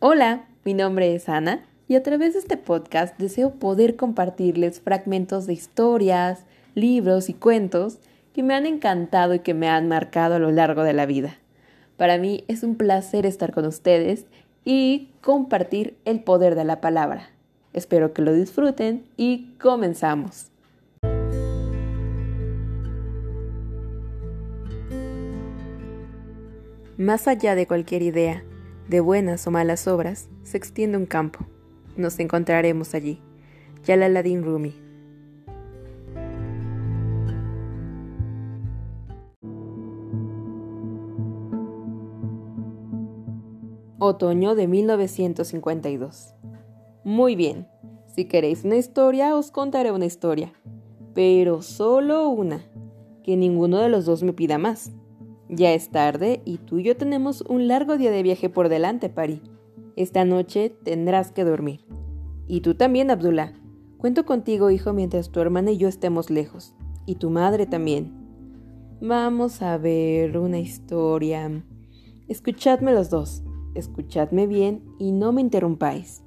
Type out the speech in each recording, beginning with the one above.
Hola, mi nombre es Ana y a través de este podcast deseo poder compartirles fragmentos de historias, libros y cuentos que me han encantado y que me han marcado a lo largo de la vida. Para mí es un placer estar con ustedes y compartir el poder de la palabra. Espero que lo disfruten y comenzamos. Más allá de cualquier idea, de buenas o malas obras, se extiende un campo. Nos encontraremos allí. Yalaladin Rumi. Otoño de 1952. Muy bien, si queréis una historia, os contaré una historia, pero solo una, que ninguno de los dos me pida más. Ya es tarde y tú y yo tenemos un largo día de viaje por delante, Pari. Esta noche tendrás que dormir. Y tú también, Abdullah. Cuento contigo, hijo, mientras tu hermana y yo estemos lejos. Y tu madre también. Vamos a ver una historia. Escuchadme los dos. Escuchadme bien y no me interrumpáis.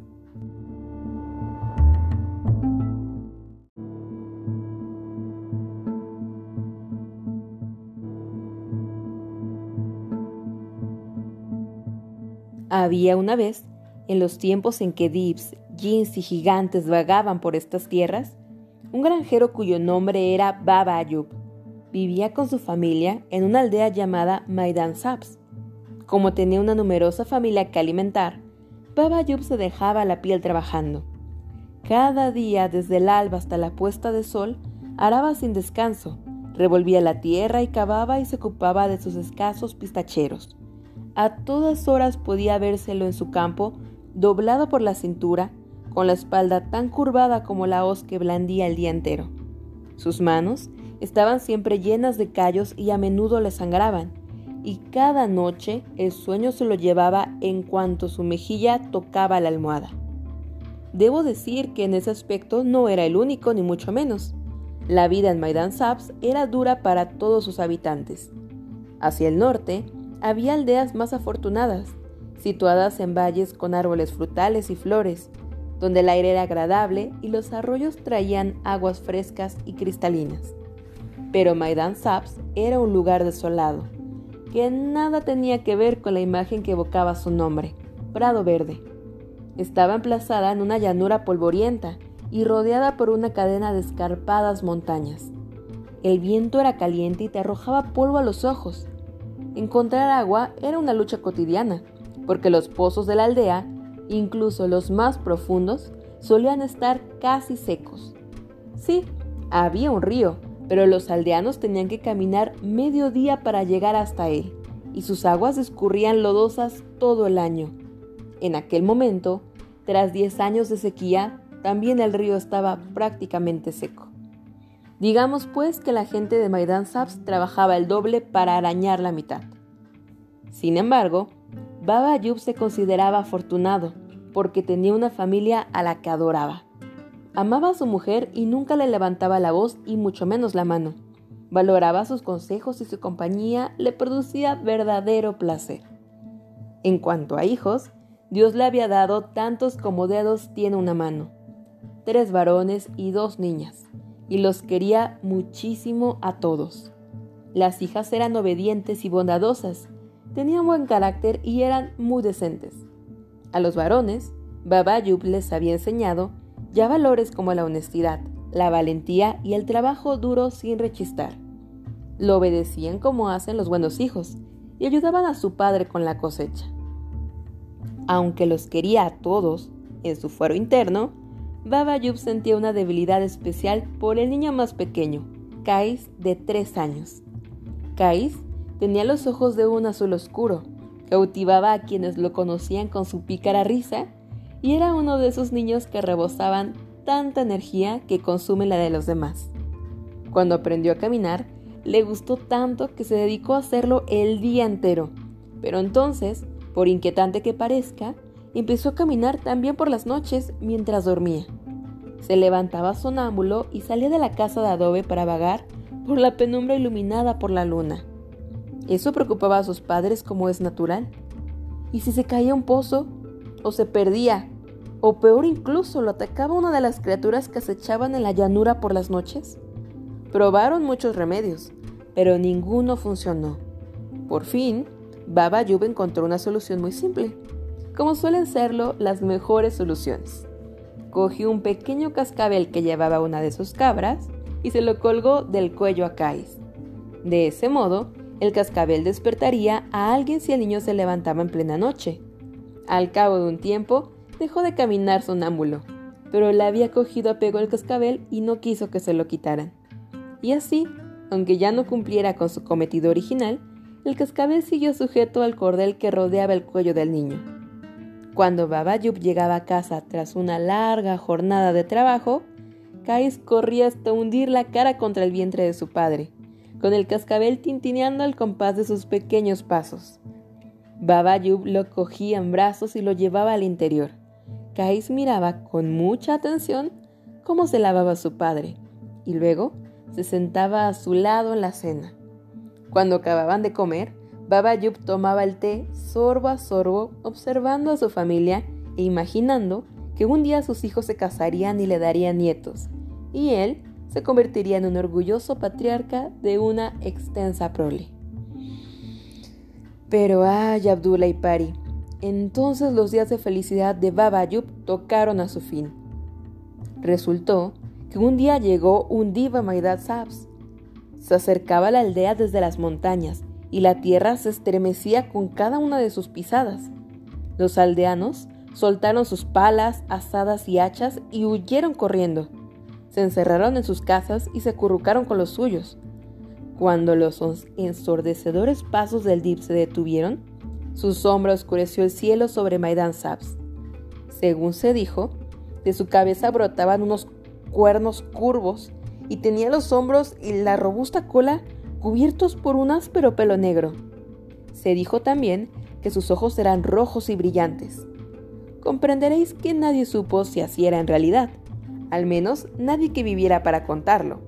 Había una vez, en los tiempos en que dips, jeans y gigantes vagaban por estas tierras, un granjero cuyo nombre era Baba Ayub. Vivía con su familia en una aldea llamada Maidan Saps. Como tenía una numerosa familia que alimentar, Baba Ayub se dejaba la piel trabajando. Cada día, desde el alba hasta la puesta de sol, araba sin descanso, revolvía la tierra y cavaba y se ocupaba de sus escasos pistacheros. A todas horas podía vérselo en su campo, doblado por la cintura, con la espalda tan curvada como la hoz que blandía el día entero. Sus manos estaban siempre llenas de callos y a menudo le sangraban, y cada noche el sueño se lo llevaba en cuanto su mejilla tocaba la almohada. Debo decir que en ese aspecto no era el único, ni mucho menos. La vida en Maidan Saps era dura para todos sus habitantes. Hacia el norte, había aldeas más afortunadas, situadas en valles con árboles frutales y flores, donde el aire era agradable y los arroyos traían aguas frescas y cristalinas. Pero Maidan Saps era un lugar desolado, que nada tenía que ver con la imagen que evocaba su nombre, Prado Verde. Estaba emplazada en una llanura polvorienta y rodeada por una cadena de escarpadas montañas. El viento era caliente y te arrojaba polvo a los ojos, Encontrar agua era una lucha cotidiana, porque los pozos de la aldea, incluso los más profundos, solían estar casi secos. Sí, había un río, pero los aldeanos tenían que caminar medio día para llegar hasta él, y sus aguas escurrían lodosas todo el año. En aquel momento, tras 10 años de sequía, también el río estaba prácticamente seco. Digamos pues que la gente de Maidan Saps trabajaba el doble para arañar la mitad. Sin embargo, Baba Ayub se consideraba afortunado porque tenía una familia a la que adoraba. Amaba a su mujer y nunca le levantaba la voz y mucho menos la mano. Valoraba sus consejos y su compañía le producía verdadero placer. En cuanto a hijos, Dios le había dado tantos como dedos tiene una mano, tres varones y dos niñas y los quería muchísimo a todos. Las hijas eran obedientes y bondadosas, tenían buen carácter y eran muy decentes. A los varones, Babayub les había enseñado ya valores como la honestidad, la valentía y el trabajo duro sin rechistar. Lo obedecían como hacen los buenos hijos y ayudaban a su padre con la cosecha. Aunque los quería a todos, en su fuero interno, Baba Yub sentía una debilidad especial por el niño más pequeño, Kais, de tres años. Kais tenía los ojos de un azul oscuro, cautivaba a quienes lo conocían con su pícara risa y era uno de esos niños que rebosaban tanta energía que consume la de los demás. Cuando aprendió a caminar, le gustó tanto que se dedicó a hacerlo el día entero, pero entonces, por inquietante que parezca, empezó a caminar también por las noches mientras dormía. Se levantaba sonámbulo y salía de la casa de adobe para vagar por la penumbra iluminada por la luna. Eso preocupaba a sus padres como es natural. ¿Y si se caía un pozo? o se perdía, o peor incluso lo atacaba una de las criaturas que acechaban en la llanura por las noches. Probaron muchos remedios, pero ninguno funcionó. Por fin, Baba Yub encontró una solución muy simple, como suelen serlo las mejores soluciones. Cogió un pequeño cascabel que llevaba una de sus cabras y se lo colgó del cuello a Kais. De ese modo, el cascabel despertaría a alguien si el niño se levantaba en plena noche. Al cabo de un tiempo, dejó de caminar sonámbulo, pero le había cogido apego al cascabel y no quiso que se lo quitaran. Y así, aunque ya no cumpliera con su cometido original, el cascabel siguió sujeto al cordel que rodeaba el cuello del niño. Cuando Babayub llegaba a casa tras una larga jornada de trabajo, Kais corría hasta hundir la cara contra el vientre de su padre, con el cascabel tintineando al compás de sus pequeños pasos. Babayub lo cogía en brazos y lo llevaba al interior. Kais miraba con mucha atención cómo se lavaba su padre, y luego se sentaba a su lado en la cena. Cuando acababan de comer, Baba Yub tomaba el té sorbo a sorbo, observando a su familia e imaginando que un día sus hijos se casarían y le darían nietos, y él se convertiría en un orgulloso patriarca de una extensa prole. Pero ay, Abdullah y Pari, entonces los días de felicidad de Baba Yub tocaron a su fin. Resultó que un día llegó un diva Maidad Sabs. Se acercaba a la aldea desde las montañas y la tierra se estremecía con cada una de sus pisadas. Los aldeanos soltaron sus palas, asadas y hachas y huyeron corriendo. Se encerraron en sus casas y se acurrucaron con los suyos. Cuando los ensordecedores pasos del Dip se detuvieron, su sombra oscureció el cielo sobre Maidan Sabs. Según se dijo, de su cabeza brotaban unos cuernos curvos y tenía los hombros y la robusta cola cubiertos por un áspero pelo negro. Se dijo también que sus ojos eran rojos y brillantes. Comprenderéis que nadie supo si así era en realidad, al menos nadie que viviera para contarlo.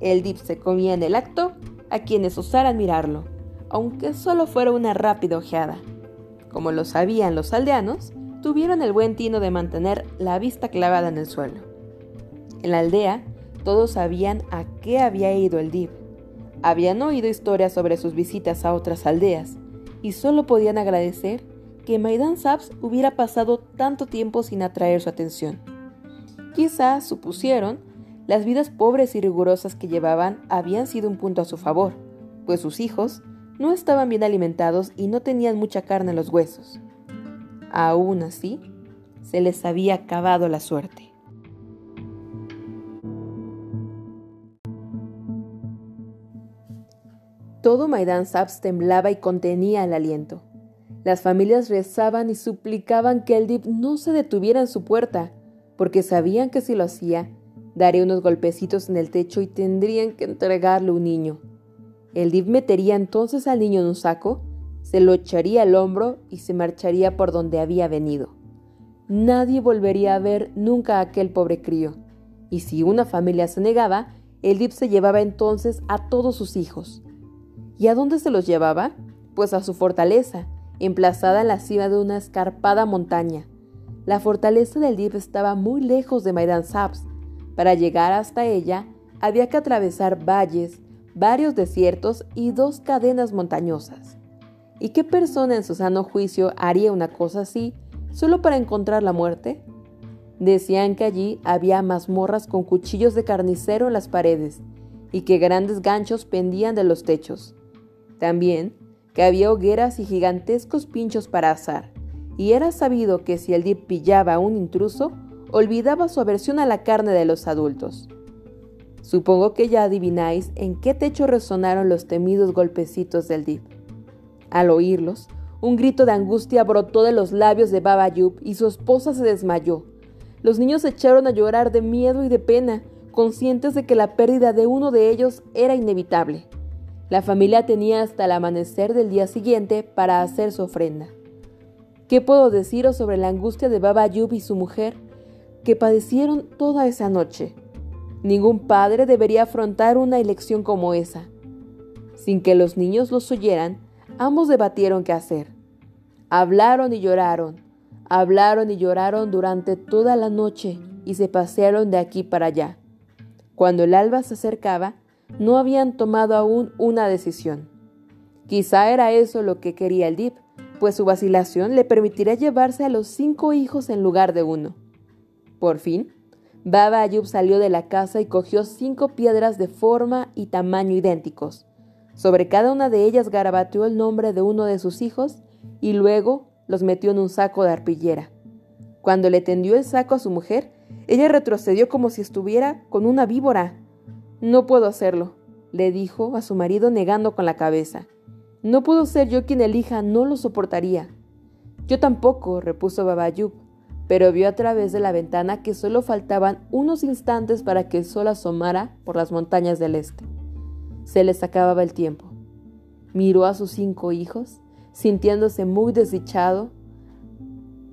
El dip se comía en el acto a quienes osaran mirarlo, aunque solo fuera una rápida ojeada. Como lo sabían los aldeanos, tuvieron el buen tino de mantener la vista clavada en el suelo. En la aldea, todos sabían a qué había ido el dip habían oído historias sobre sus visitas a otras aldeas y solo podían agradecer que Maidan Sabs hubiera pasado tanto tiempo sin atraer su atención. Quizás, supusieron, las vidas pobres y rigurosas que llevaban habían sido un punto a su favor, pues sus hijos no estaban bien alimentados y no tenían mucha carne en los huesos. Aún así, se les había acabado la suerte. Todo Maidan Sabs temblaba y contenía el aliento. Las familias rezaban y suplicaban que el Dip no se detuviera en su puerta, porque sabían que si lo hacía, daría unos golpecitos en el techo y tendrían que entregarle un niño. El Dip metería entonces al niño en un saco, se lo echaría al hombro y se marcharía por donde había venido. Nadie volvería a ver nunca a aquel pobre crío, y si una familia se negaba, el Dip se llevaba entonces a todos sus hijos. ¿Y a dónde se los llevaba? Pues a su fortaleza, emplazada en la cima de una escarpada montaña. La fortaleza del Dip estaba muy lejos de Maidan Sabs. Para llegar hasta ella, había que atravesar valles, varios desiertos y dos cadenas montañosas. ¿Y qué persona en su sano juicio haría una cosa así solo para encontrar la muerte? Decían que allí había mazmorras con cuchillos de carnicero en las paredes y que grandes ganchos pendían de los techos. También que había hogueras y gigantescos pinchos para asar, y era sabido que si el Dip pillaba a un intruso, olvidaba su aversión a la carne de los adultos. Supongo que ya adivináis en qué techo resonaron los temidos golpecitos del Dip. Al oírlos, un grito de angustia brotó de los labios de Baba Yub y su esposa se desmayó. Los niños se echaron a llorar de miedo y de pena, conscientes de que la pérdida de uno de ellos era inevitable. La familia tenía hasta el amanecer del día siguiente para hacer su ofrenda. ¿Qué puedo deciros sobre la angustia de Baba Yub y su mujer, que padecieron toda esa noche? Ningún padre debería afrontar una elección como esa. Sin que los niños los oyeran, ambos debatieron qué hacer. Hablaron y lloraron. Hablaron y lloraron durante toda la noche y se pasearon de aquí para allá. Cuando el alba se acercaba, no habían tomado aún una decisión. Quizá era eso lo que quería el Dip, pues su vacilación le permitiría llevarse a los cinco hijos en lugar de uno. Por fin, Baba Ayub salió de la casa y cogió cinco piedras de forma y tamaño idénticos. Sobre cada una de ellas garabateó el nombre de uno de sus hijos y luego los metió en un saco de arpillera. Cuando le tendió el saco a su mujer, ella retrocedió como si estuviera con una víbora. No puedo hacerlo, le dijo a su marido negando con la cabeza. No puedo ser yo quien elija, no lo soportaría. Yo tampoco, repuso Babayub, pero vio a través de la ventana que solo faltaban unos instantes para que el sol asomara por las montañas del este. Se les acababa el tiempo. Miró a sus cinco hijos, sintiéndose muy desdichado.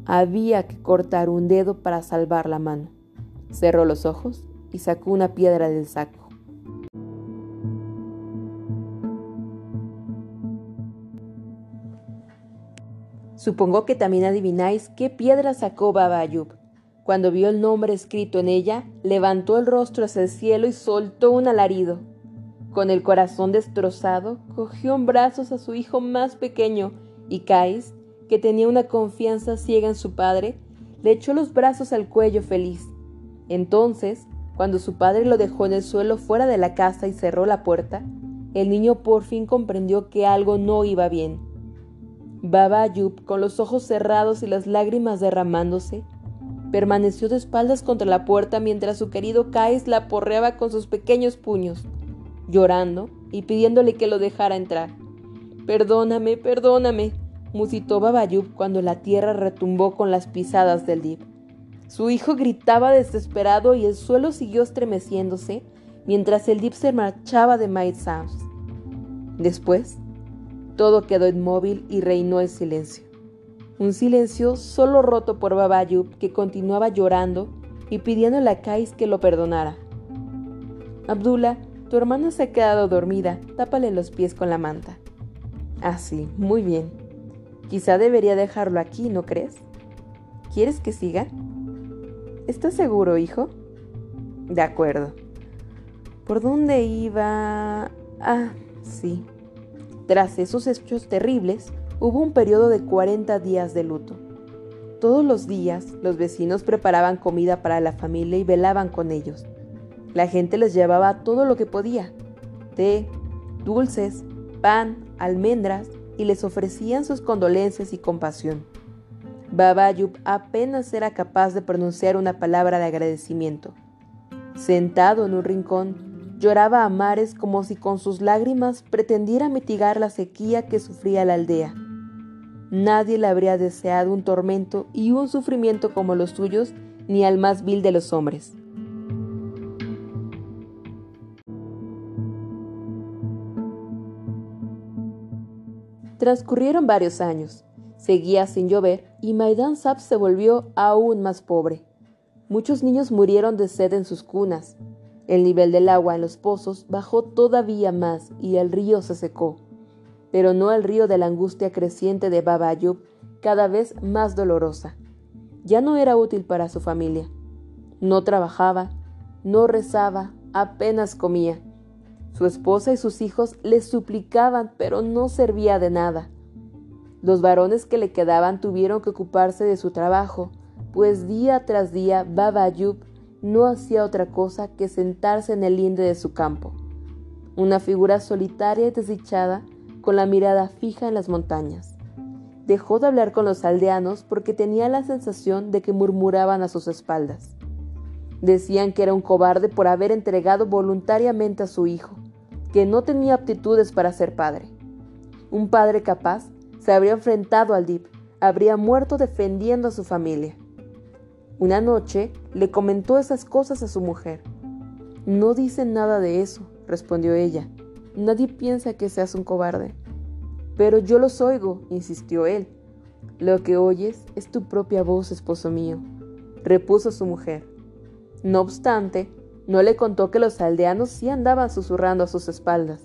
Había que cortar un dedo para salvar la mano. Cerró los ojos y sacó una piedra del saco. Supongo que también adivináis qué piedra sacó Baba Ayub. Cuando vio el nombre escrito en ella, levantó el rostro hacia el cielo y soltó un alarido. Con el corazón destrozado, cogió en brazos a su hijo más pequeño y Cais, que tenía una confianza ciega en su padre, le echó los brazos al cuello feliz. Entonces, cuando su padre lo dejó en el suelo fuera de la casa y cerró la puerta, el niño por fin comprendió que algo no iba bien. Baba Ayub, con los ojos cerrados y las lágrimas derramándose, permaneció de espaldas contra la puerta mientras su querido Kais la porreaba con sus pequeños puños, llorando y pidiéndole que lo dejara entrar. Perdóname, perdóname, musitó Baba Ayub cuando la tierra retumbó con las pisadas del Dib. Su hijo gritaba desesperado y el suelo siguió estremeciéndose mientras el Dib se marchaba de Might Sounds. Después, todo quedó inmóvil y reinó el silencio. Un silencio solo roto por Babayub, que continuaba llorando y pidiéndole a Kais que lo perdonara. Abdullah, tu hermana se ha quedado dormida, tápale los pies con la manta. Ah, sí, muy bien. Quizá debería dejarlo aquí, ¿no crees? ¿Quieres que siga? ¿Estás seguro, hijo? De acuerdo. ¿Por dónde iba? Ah, sí. Tras esos hechos terribles, hubo un periodo de 40 días de luto. Todos los días los vecinos preparaban comida para la familia y velaban con ellos. La gente les llevaba todo lo que podía, té, dulces, pan, almendras, y les ofrecían sus condolencias y compasión. Baba Ayub apenas era capaz de pronunciar una palabra de agradecimiento. Sentado en un rincón, Lloraba a mares como si con sus lágrimas pretendiera mitigar la sequía que sufría la aldea. Nadie le habría deseado un tormento y un sufrimiento como los suyos, ni al más vil de los hombres. Transcurrieron varios años. Seguía sin llover y Maidan Sap se volvió aún más pobre. Muchos niños murieron de sed en sus cunas. El nivel del agua en los pozos bajó todavía más y el río se secó, pero no el río de la angustia creciente de Baba Ayub, cada vez más dolorosa. Ya no era útil para su familia. No trabajaba, no rezaba, apenas comía. Su esposa y sus hijos le suplicaban, pero no servía de nada. Los varones que le quedaban tuvieron que ocuparse de su trabajo, pues día tras día Baba Ayub no hacía otra cosa que sentarse en el linde de su campo, una figura solitaria y desdichada con la mirada fija en las montañas. Dejó de hablar con los aldeanos porque tenía la sensación de que murmuraban a sus espaldas. Decían que era un cobarde por haber entregado voluntariamente a su hijo, que no tenía aptitudes para ser padre. Un padre capaz se habría enfrentado al Dip, habría muerto defendiendo a su familia. Una noche le comentó esas cosas a su mujer. No dicen nada de eso, respondió ella. Nadie piensa que seas un cobarde. Pero yo los oigo, insistió él. Lo que oyes es tu propia voz, esposo mío, repuso su mujer. No obstante, no le contó que los aldeanos sí andaban susurrando a sus espaldas,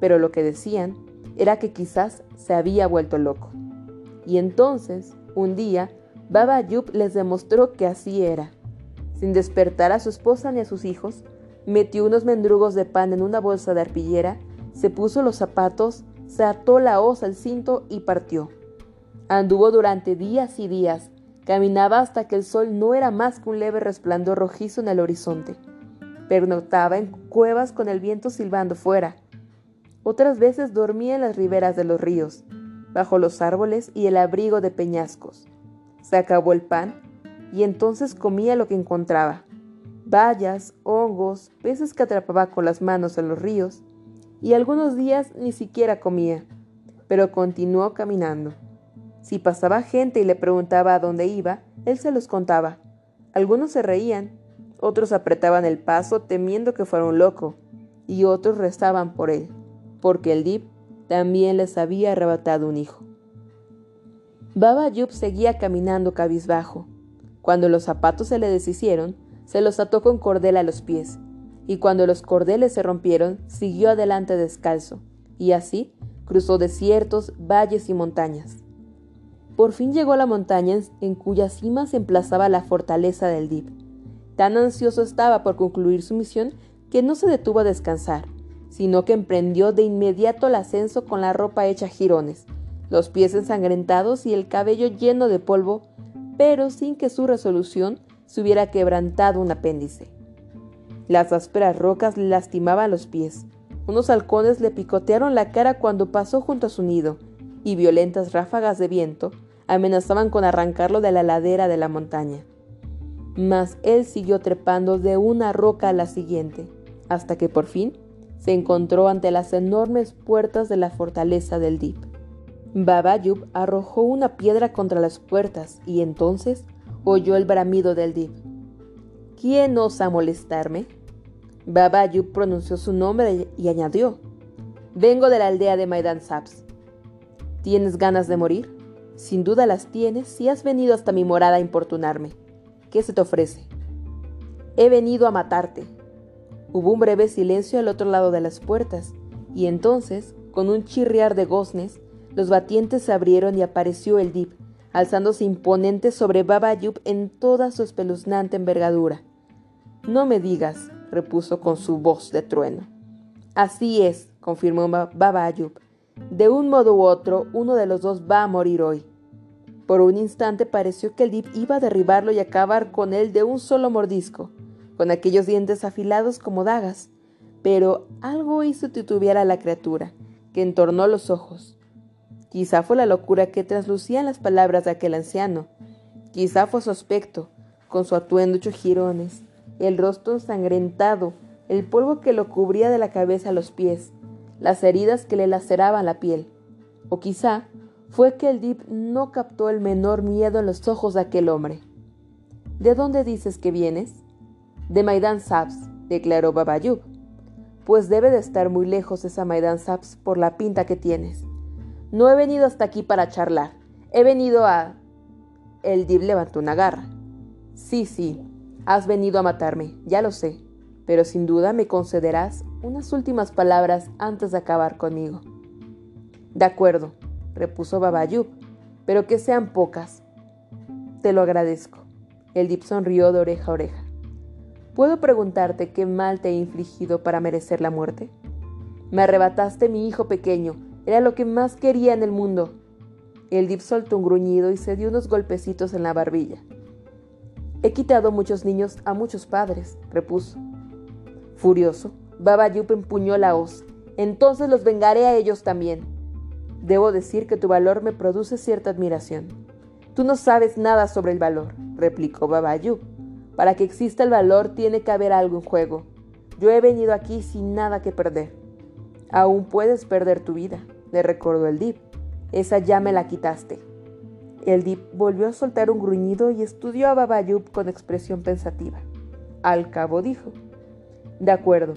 pero lo que decían era que quizás se había vuelto loco. Y entonces, un día, Baba Ayub les demostró que así era. Sin despertar a su esposa ni a sus hijos, metió unos mendrugos de pan en una bolsa de arpillera, se puso los zapatos, se ató la hoz al cinto y partió. Anduvo durante días y días, caminaba hasta que el sol no era más que un leve resplandor rojizo en el horizonte. Pernoctaba en cuevas con el viento silbando fuera. Otras veces dormía en las riberas de los ríos, bajo los árboles y el abrigo de peñascos. Se acabó el pan y entonces comía lo que encontraba. Bayas, hongos, peces que atrapaba con las manos en los ríos, y algunos días ni siquiera comía, pero continuó caminando. Si pasaba gente y le preguntaba a dónde iba, él se los contaba. Algunos se reían, otros apretaban el paso temiendo que fuera un loco, y otros rezaban por él, porque el Dip también les había arrebatado un hijo. Baba Yub seguía caminando cabizbajo. Cuando los zapatos se le deshicieron, se los ató con cordel a los pies, y cuando los cordeles se rompieron, siguió adelante descalzo, y así cruzó desiertos, valles y montañas. Por fin llegó a la montaña en cuya cima se emplazaba la fortaleza del Dip. Tan ansioso estaba por concluir su misión que no se detuvo a descansar, sino que emprendió de inmediato el ascenso con la ropa hecha jirones, los pies ensangrentados y el cabello lleno de polvo, pero sin que su resolución se hubiera quebrantado un apéndice. Las ásperas rocas le lastimaban los pies. Unos halcones le picotearon la cara cuando pasó junto a su nido, y violentas ráfagas de viento amenazaban con arrancarlo de la ladera de la montaña. Mas él siguió trepando de una roca a la siguiente, hasta que por fin se encontró ante las enormes puertas de la fortaleza del Dip. Babayub arrojó una piedra contra las puertas y entonces oyó el bramido del Dip. ¿Quién osa molestarme? Babayub pronunció su nombre y añadió: Vengo de la aldea de Maidan Saps. ¿Tienes ganas de morir? Sin duda las tienes si has venido hasta mi morada a importunarme. ¿Qué se te ofrece? He venido a matarte, Hubo un breve silencio al otro lado de las puertas, y entonces, con un chirriar de goznes, los batientes se abrieron y apareció el Dip, alzándose imponente sobre Baba en toda su espeluznante envergadura. No me digas, repuso con su voz de trueno. Así es, confirmó Baba. De un modo u otro, uno de los dos va a morir hoy. Por un instante pareció que el Dip iba a derribarlo y acabar con él de un solo mordisco con aquellos dientes afilados como dagas, pero algo hizo titubear a la criatura, que entornó los ojos. Quizá fue la locura que traslucían las palabras de aquel anciano, quizá fue su aspecto, con su atuendo hecho jirones, el rostro ensangrentado, el polvo que lo cubría de la cabeza a los pies, las heridas que le laceraban la piel. O quizá fue que el Dip no captó el menor miedo en los ojos de aquel hombre. ¿De dónde dices que vienes? De Maidan Saps, declaró Babayub. Pues debe de estar muy lejos esa Maidan Saps por la pinta que tienes. No he venido hasta aquí para charlar. He venido a... El Dib levantó una garra. Sí, sí, has venido a matarme, ya lo sé, pero sin duda me concederás unas últimas palabras antes de acabar conmigo. De acuerdo, repuso Babayub, pero que sean pocas. Te lo agradezco. El Dib sonrió de oreja a oreja. ¿Puedo preguntarte qué mal te he infligido para merecer la muerte? Me arrebataste mi hijo pequeño, era lo que más quería en el mundo. El Dip soltó un gruñido y se dio unos golpecitos en la barbilla. He quitado muchos niños a muchos padres, repuso. Furioso, Baba Yup empuñó la hoz. Entonces los vengaré a ellos también. Debo decir que tu valor me produce cierta admiración. Tú no sabes nada sobre el valor, replicó Baba. Para que exista el valor tiene que haber algo en juego. Yo he venido aquí sin nada que perder. Aún puedes perder tu vida, le recordó el Dip. Esa ya me la quitaste. El Dip volvió a soltar un gruñido y estudió a Babayub con expresión pensativa. Al cabo dijo: De acuerdo,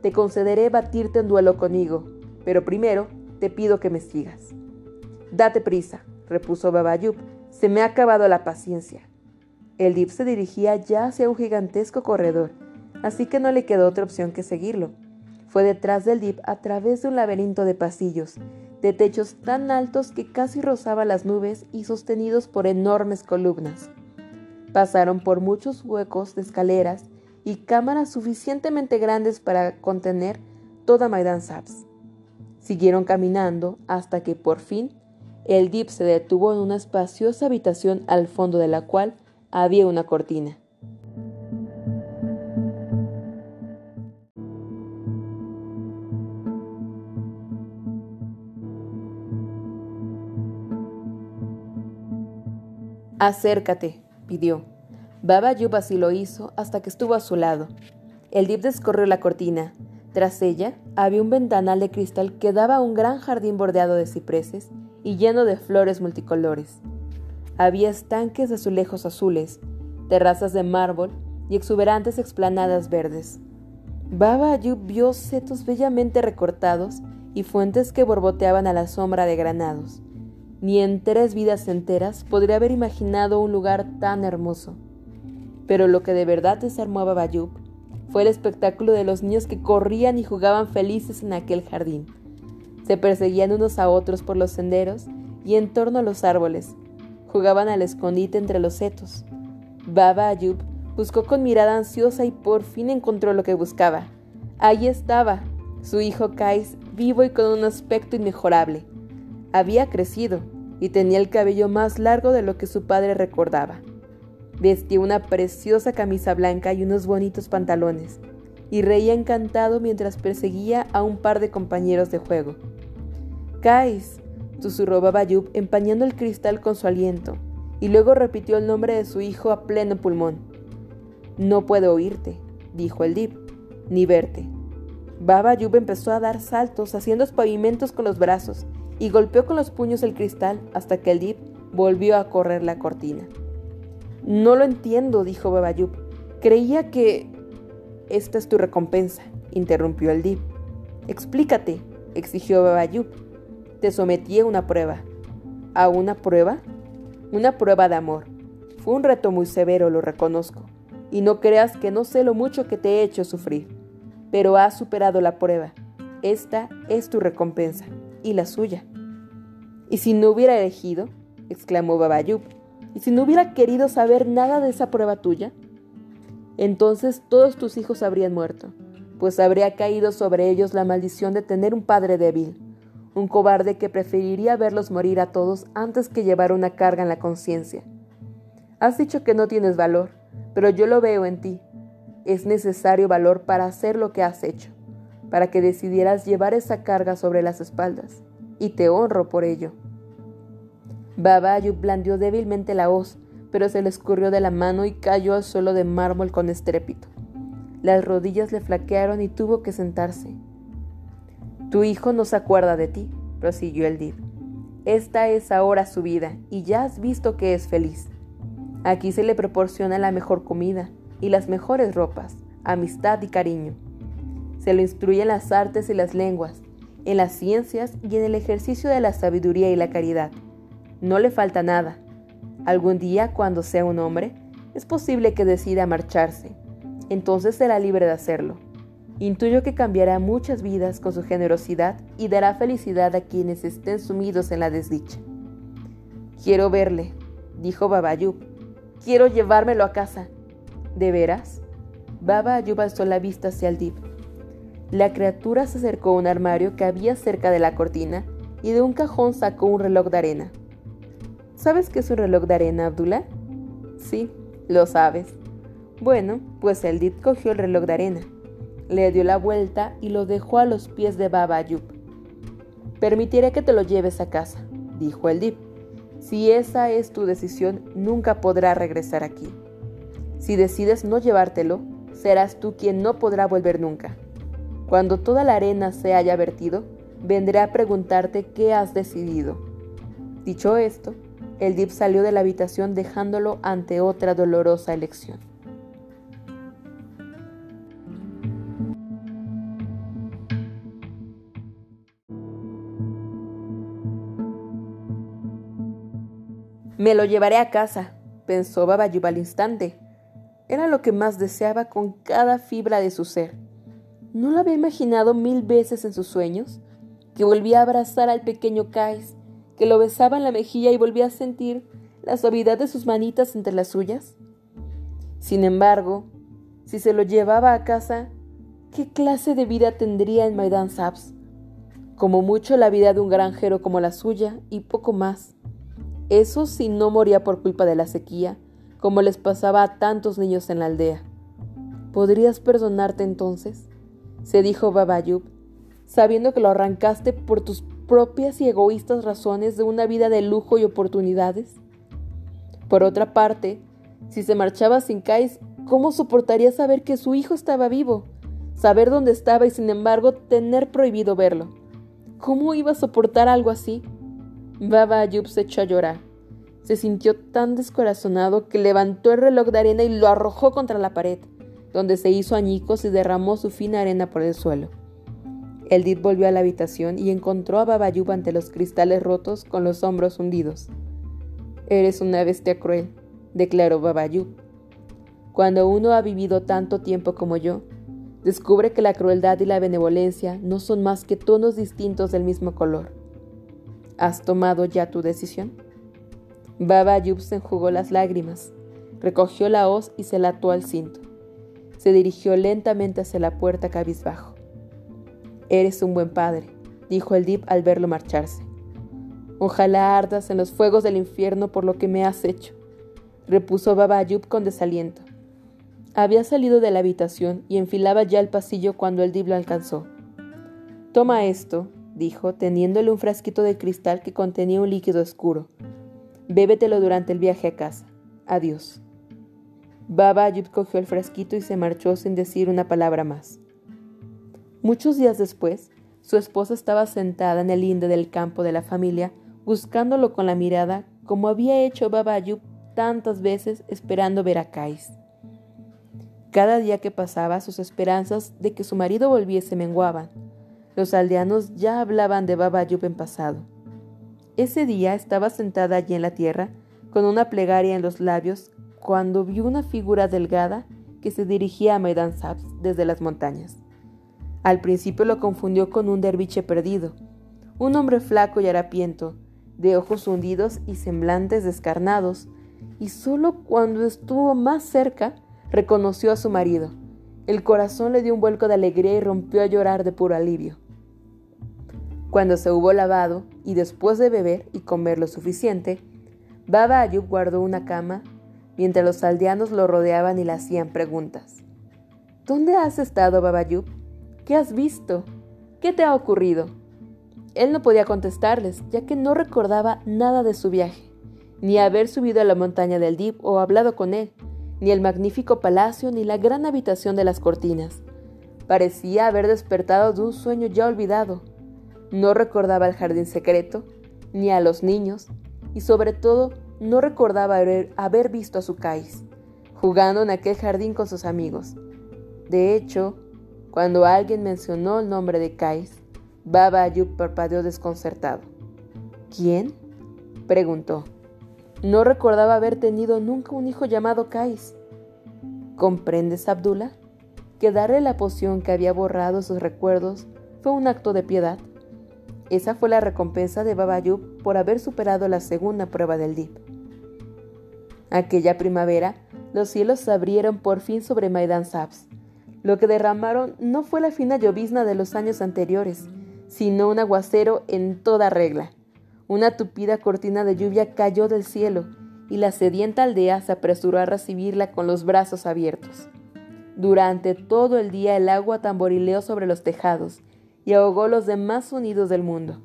te concederé batirte en duelo conmigo, pero primero te pido que me sigas. Date prisa, repuso Babayub, se me ha acabado la paciencia. El Dip se dirigía ya hacia un gigantesco corredor, así que no le quedó otra opción que seguirlo. Fue detrás del Dip a través de un laberinto de pasillos, de techos tan altos que casi rozaba las nubes y sostenidos por enormes columnas. Pasaron por muchos huecos de escaleras y cámaras suficientemente grandes para contener toda Maidan Saps. Siguieron caminando hasta que por fin el Dip se detuvo en una espaciosa habitación al fondo de la cual había una cortina. Acércate, pidió. Baba Yub así lo hizo hasta que estuvo a su lado. El Dip descorrió la cortina. Tras ella había un ventanal de cristal que daba a un gran jardín bordeado de cipreses y lleno de flores multicolores. Había estanques de azulejos azules, terrazas de mármol y exuberantes explanadas verdes. Baba Ayub vio setos bellamente recortados y fuentes que borboteaban a la sombra de granados. Ni en tres vidas enteras podría haber imaginado un lugar tan hermoso. Pero lo que de verdad desarmó a Babayub fue el espectáculo de los niños que corrían y jugaban felices en aquel jardín. Se perseguían unos a otros por los senderos y en torno a los árboles. Jugaban al escondite entre los setos. Baba Ayub buscó con mirada ansiosa y por fin encontró lo que buscaba. Allí estaba, su hijo Kais, vivo y con un aspecto inmejorable. Había crecido y tenía el cabello más largo de lo que su padre recordaba. Vestía una preciosa camisa blanca y unos bonitos pantalones, y reía encantado mientras perseguía a un par de compañeros de juego. Kais, susurró Babayub empañando el cristal con su aliento, y luego repitió el nombre de su hijo a pleno pulmón. No puedo oírte, dijo el Dip, ni verte. Baba empezó a dar saltos, haciendo pavimentos con los brazos, y golpeó con los puños el cristal hasta que el Dip volvió a correr la cortina. No lo entiendo, dijo Babayub. Creía que... Esta es tu recompensa, interrumpió el Dip. Explícate, exigió Babayub. Te sometí a una prueba. ¿A una prueba? Una prueba de amor. Fue un reto muy severo, lo reconozco. Y no creas que no sé lo mucho que te he hecho sufrir. Pero has superado la prueba. Esta es tu recompensa y la suya. ¿Y si no hubiera elegido? exclamó Babayub. ¿Y si no hubiera querido saber nada de esa prueba tuya? Entonces todos tus hijos habrían muerto, pues habría caído sobre ellos la maldición de tener un padre débil, un cobarde que preferiría verlos morir a todos antes que llevar una carga en la conciencia. Has dicho que no tienes valor, pero yo lo veo en ti. Es necesario valor para hacer lo que has hecho para que decidieras llevar esa carga sobre las espaldas, y te honro por ello. Babayub blandió débilmente la hoz, pero se le escurrió de la mano y cayó al suelo de mármol con estrépito. Las rodillas le flaquearon y tuvo que sentarse. Tu hijo no se acuerda de ti, prosiguió el Did. Esta es ahora su vida y ya has visto que es feliz. Aquí se le proporciona la mejor comida y las mejores ropas, amistad y cariño. Se lo instruye en las artes y las lenguas, en las ciencias y en el ejercicio de la sabiduría y la caridad. No le falta nada. Algún día, cuando sea un hombre, es posible que decida marcharse. Entonces será libre de hacerlo. Intuyo que cambiará muchas vidas con su generosidad y dará felicidad a quienes estén sumidos en la desdicha. Quiero verle, dijo Babayub. Quiero llevármelo a casa. ¿De veras? Baba Ayub alzó la vista hacia el Dip. La criatura se acercó a un armario que había cerca de la cortina y de un cajón sacó un reloj de arena. ¿Sabes qué es un reloj de arena, Abdullah? Sí, lo sabes. Bueno, pues el Did cogió el reloj de arena, le dio la vuelta y lo dejó a los pies de Baba Ayub. Permitiré que te lo lleves a casa, dijo el Dip. Si esa es tu decisión, nunca podrá regresar aquí. Si decides no llevártelo, serás tú quien no podrá volver nunca. Cuando toda la arena se haya vertido, vendré a preguntarte qué has decidido. Dicho esto, el Dip salió de la habitación dejándolo ante otra dolorosa elección. Me lo llevaré a casa, pensó Babayub al instante. Era lo que más deseaba con cada fibra de su ser. ¿No lo había imaginado mil veces en sus sueños? que volvía a abrazar al pequeño Kais, que lo besaba en la mejilla y volvía a sentir la suavidad de sus manitas entre las suyas? Sin embargo, si se lo llevaba a casa, ¿qué clase de vida tendría en Maidan Saps? Como mucho la vida de un granjero como la suya y poco más. Eso si no moría por culpa de la sequía, como les pasaba a tantos niños en la aldea. ¿Podrías perdonarte entonces? Se dijo Babayub, sabiendo que lo arrancaste por tus propias y egoístas razones de una vida de lujo y oportunidades. Por otra parte, si se marchaba sin Kais, ¿cómo soportaría saber que su hijo estaba vivo? Saber dónde estaba y sin embargo tener prohibido verlo. ¿Cómo iba a soportar algo así? Baba Ayub se echó a llorar. Se sintió tan descorazonado que levantó el reloj de arena y lo arrojó contra la pared, donde se hizo añicos y derramó su fina arena por el suelo. El Did volvió a la habitación y encontró a Babayub ante los cristales rotos con los hombros hundidos. Eres una bestia cruel, declaró Babayub. Cuando uno ha vivido tanto tiempo como yo, descubre que la crueldad y la benevolencia no son más que tonos distintos del mismo color. ¿Has tomado ya tu decisión? Babayub se enjugó las lágrimas, recogió la hoz y se la ató al cinto. Se dirigió lentamente hacia la puerta cabizbajo. Eres un buen padre, dijo el Dip al verlo marcharse. Ojalá ardas en los fuegos del infierno por lo que me has hecho, repuso Baba Ayub con desaliento. Había salido de la habitación y enfilaba ya el pasillo cuando el Dib lo alcanzó. Toma esto, dijo, teniéndole un frasquito de cristal que contenía un líquido oscuro. Bébetelo durante el viaje a casa. Adiós. Baba Ayub cogió el frasquito y se marchó sin decir una palabra más. Muchos días después, su esposa estaba sentada en el linde del campo de la familia, buscándolo con la mirada, como había hecho Baba Ayub tantas veces esperando ver a Kais. Cada día que pasaba, sus esperanzas de que su marido volviese menguaban. Los aldeanos ya hablaban de Baba Ayub en pasado. Ese día estaba sentada allí en la tierra, con una plegaria en los labios, cuando vio una figura delgada que se dirigía a Maidan Sabs desde las montañas. Al principio lo confundió con un derviche perdido, un hombre flaco y harapiento, de ojos hundidos y semblantes descarnados, y solo cuando estuvo más cerca reconoció a su marido. El corazón le dio un vuelco de alegría y rompió a llorar de puro alivio. Cuando se hubo lavado y después de beber y comer lo suficiente, Baba Ayub guardó una cama mientras los aldeanos lo rodeaban y le hacían preguntas. ¿Dónde has estado, Baba Ayub? ¿Qué has visto? ¿Qué te ha ocurrido? Él no podía contestarles, ya que no recordaba nada de su viaje, ni haber subido a la montaña del Dip o hablado con él, ni el magnífico palacio, ni la gran habitación de las cortinas. Parecía haber despertado de un sueño ya olvidado. No recordaba el jardín secreto, ni a los niños, y sobre todo no recordaba haber, visto a su Kais, jugando en aquel jardín con sus amigos. De hecho, cuando alguien mencionó el nombre de Kais, Baba Ayub parpadeó desconcertado. ¿Quién? preguntó. No recordaba haber tenido nunca un hijo llamado Kais. ¿Comprendes, Abdullah? Que darle la poción que había borrado sus recuerdos fue un acto de piedad. Esa fue la recompensa de Baba Ayub por haber superado la segunda prueba del Dip. Aquella primavera, los cielos se abrieron por fin sobre Maidan Sabs lo que derramaron no fue la fina llovizna de los años anteriores, sino un aguacero en toda regla. Una tupida cortina de lluvia cayó del cielo, y la sedienta aldea se apresuró a recibirla con los brazos abiertos. Durante todo el día el agua tamborileó sobre los tejados y ahogó los demás sonidos del mundo.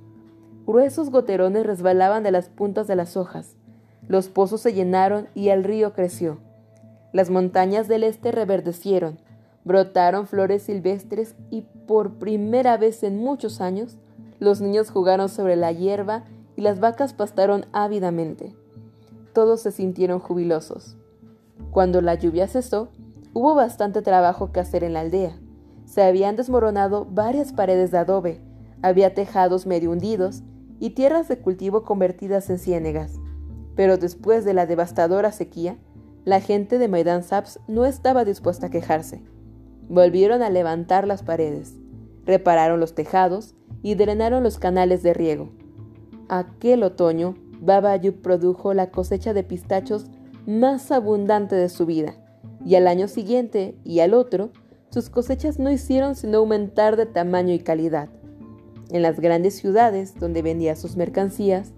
Gruesos goterones resbalaban de las puntas de las hojas. Los pozos se llenaron y el río creció. Las montañas del este reverdecieron, Brotaron flores silvestres y por primera vez en muchos años los niños jugaron sobre la hierba y las vacas pastaron ávidamente. Todos se sintieron jubilosos. Cuando la lluvia cesó, hubo bastante trabajo que hacer en la aldea. Se habían desmoronado varias paredes de adobe, había tejados medio hundidos y tierras de cultivo convertidas en ciénegas. Pero después de la devastadora sequía, la gente de Maidan Saps no estaba dispuesta a quejarse. Volvieron a levantar las paredes, repararon los tejados y drenaron los canales de riego. Aquel otoño, Baba Ayub produjo la cosecha de pistachos más abundante de su vida, y al año siguiente y al otro, sus cosechas no hicieron sino aumentar de tamaño y calidad. En las grandes ciudades donde vendía sus mercancías,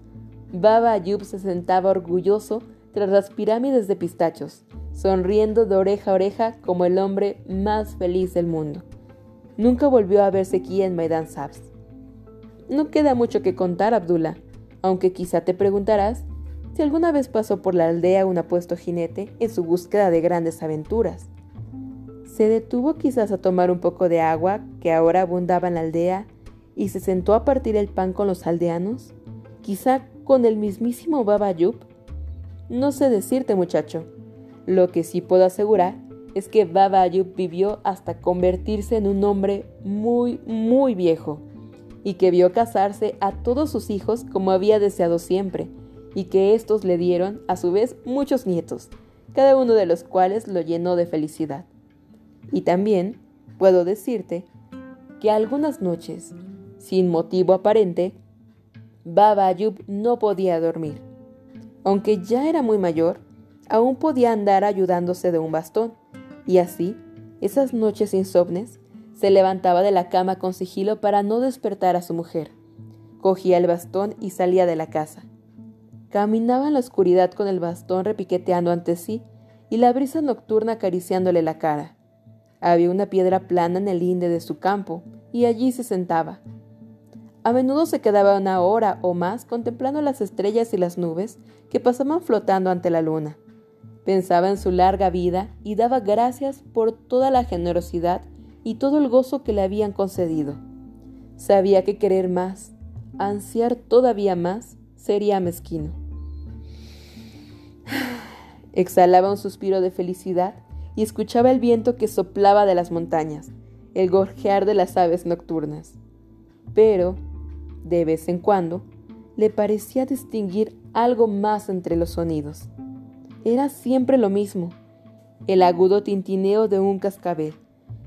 Baba Ayub se sentaba orgulloso tras las pirámides de pistachos, sonriendo de oreja a oreja como el hombre más feliz del mundo. Nunca volvió a ver sequía en Maidan Sabs. No queda mucho que contar, Abdullah, aunque quizá te preguntarás si alguna vez pasó por la aldea un apuesto jinete en su búsqueda de grandes aventuras. Se detuvo quizás a tomar un poco de agua que ahora abundaba en la aldea y se sentó a partir el pan con los aldeanos, quizá con el mismísimo Baba Yub. No sé decirte, muchacho. Lo que sí puedo asegurar es que Baba Ayub vivió hasta convertirse en un hombre muy, muy viejo, y que vio casarse a todos sus hijos como había deseado siempre, y que éstos le dieron, a su vez, muchos nietos, cada uno de los cuales lo llenó de felicidad. Y también puedo decirte que algunas noches, sin motivo aparente, Baba Ayub no podía dormir. Aunque ya era muy mayor, aún podía andar ayudándose de un bastón, y así, esas noches insomnes, se levantaba de la cama con sigilo para no despertar a su mujer. Cogía el bastón y salía de la casa. Caminaba en la oscuridad con el bastón repiqueteando ante sí y la brisa nocturna acariciándole la cara. Había una piedra plana en el linde de su campo y allí se sentaba. A menudo se quedaba una hora o más contemplando las estrellas y las nubes que pasaban flotando ante la luna. Pensaba en su larga vida y daba gracias por toda la generosidad y todo el gozo que le habían concedido. Sabía que querer más, ansiar todavía más, sería mezquino. Exhalaba un suspiro de felicidad y escuchaba el viento que soplaba de las montañas, el gorjear de las aves nocturnas. Pero, de vez en cuando, le parecía distinguir algo más entre los sonidos. Era siempre lo mismo, el agudo tintineo de un cascabel,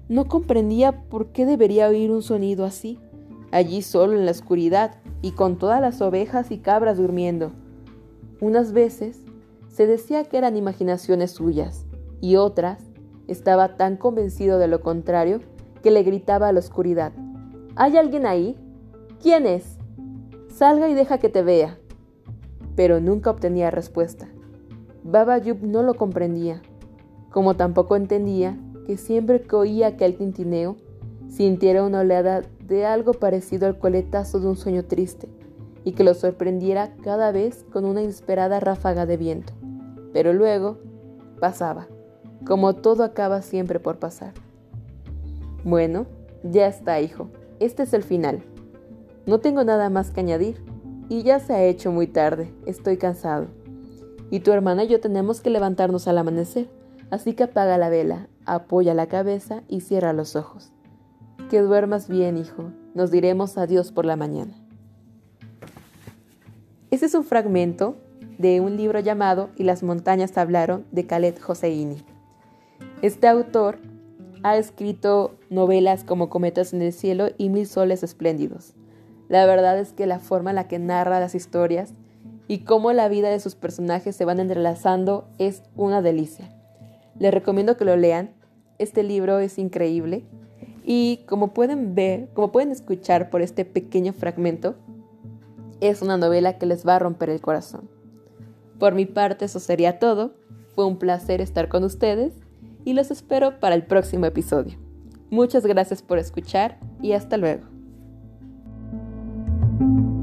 no comprendía por qué debería oír un sonido así, allí solo en la oscuridad y con todas las ovejas y cabras durmiendo. Unas veces se decía que eran imaginaciones suyas y otras estaba tan convencido de lo contrario que le gritaba a la oscuridad. ¿Hay alguien ahí? ¿Quién es? Salga y deja que te vea. Pero nunca obtenía respuesta. Baba Yub no lo comprendía, como tampoco entendía que siempre que oía aquel tintineo, sintiera una oleada de algo parecido al coletazo de un sueño triste, y que lo sorprendiera cada vez con una inesperada ráfaga de viento. Pero luego pasaba, como todo acaba siempre por pasar. Bueno, ya está, hijo. Este es el final. No tengo nada más que añadir, y ya se ha hecho muy tarde, estoy cansado. Y tu hermana y yo tenemos que levantarnos al amanecer, así que apaga la vela, apoya la cabeza y cierra los ojos. Que duermas bien, hijo. Nos diremos adiós por la mañana. Este es un fragmento de un libro llamado Y las montañas hablaron de Khaled Hosseini. Este autor ha escrito novelas como Cometas en el cielo y Mil soles espléndidos. La verdad es que la forma en la que narra las historias y cómo la vida de sus personajes se van entrelazando es una delicia. Les recomiendo que lo lean. Este libro es increíble. Y como pueden ver, como pueden escuchar por este pequeño fragmento, es una novela que les va a romper el corazón. Por mi parte, eso sería todo. Fue un placer estar con ustedes y los espero para el próximo episodio. Muchas gracias por escuchar y hasta luego. thank you